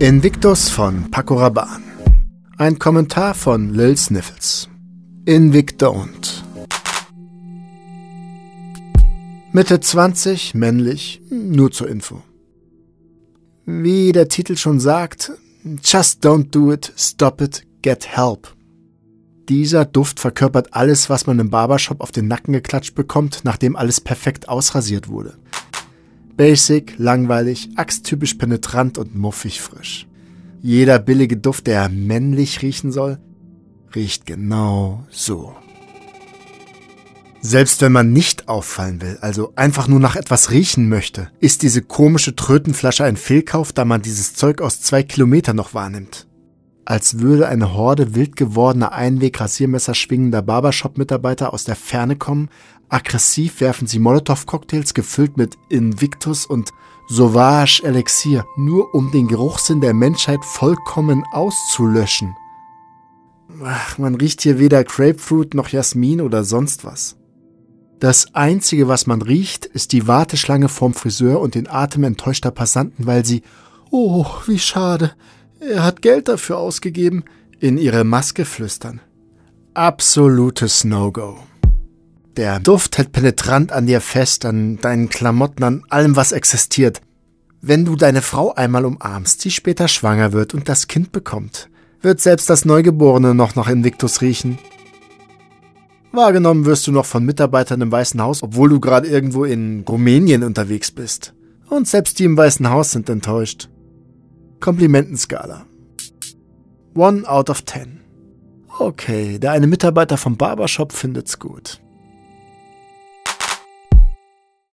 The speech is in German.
Invictus von Paco Rabanne. Ein Kommentar von Lil Sniffles. Invictont. Mitte 20, männlich, nur zur Info. Wie der Titel schon sagt, Just don't do it, stop it, get help. Dieser Duft verkörpert alles, was man im Barbershop auf den Nacken geklatscht bekommt, nachdem alles perfekt ausrasiert wurde. Basic, langweilig, axttypisch penetrant und muffig frisch. Jeder billige Duft, der männlich riechen soll, riecht genau so. Selbst wenn man nicht auffallen will, also einfach nur nach etwas riechen möchte, ist diese komische Trötenflasche ein Fehlkauf, da man dieses Zeug aus zwei Kilometern noch wahrnimmt als würde eine Horde wild gewordener Einweg-Rasiermesser schwingender Barbershop-Mitarbeiter aus der Ferne kommen. Aggressiv werfen sie Molotow-Cocktails gefüllt mit Invictus und Sauvage Elixier, nur um den Geruchssinn der Menschheit vollkommen auszulöschen. Ach, man riecht hier weder Grapefruit noch Jasmin oder sonst was. Das Einzige, was man riecht, ist die Warteschlange vorm Friseur und den Atem enttäuschter Passanten, weil sie, oh, wie schade, er hat Geld dafür ausgegeben, in ihre Maske flüstern. Absolutes No-Go. Der Duft hält penetrant an dir fest, an deinen Klamotten, an allem, was existiert. Wenn du deine Frau einmal umarmst, die später schwanger wird und das Kind bekommt, wird selbst das Neugeborene noch nach Invictus riechen. Wahrgenommen wirst du noch von Mitarbeitern im Weißen Haus, obwohl du gerade irgendwo in Rumänien unterwegs bist. Und selbst die im Weißen Haus sind enttäuscht. Komplimentenskala. One out of ten. Okay, der eine Mitarbeiter vom Barbershop findet's gut.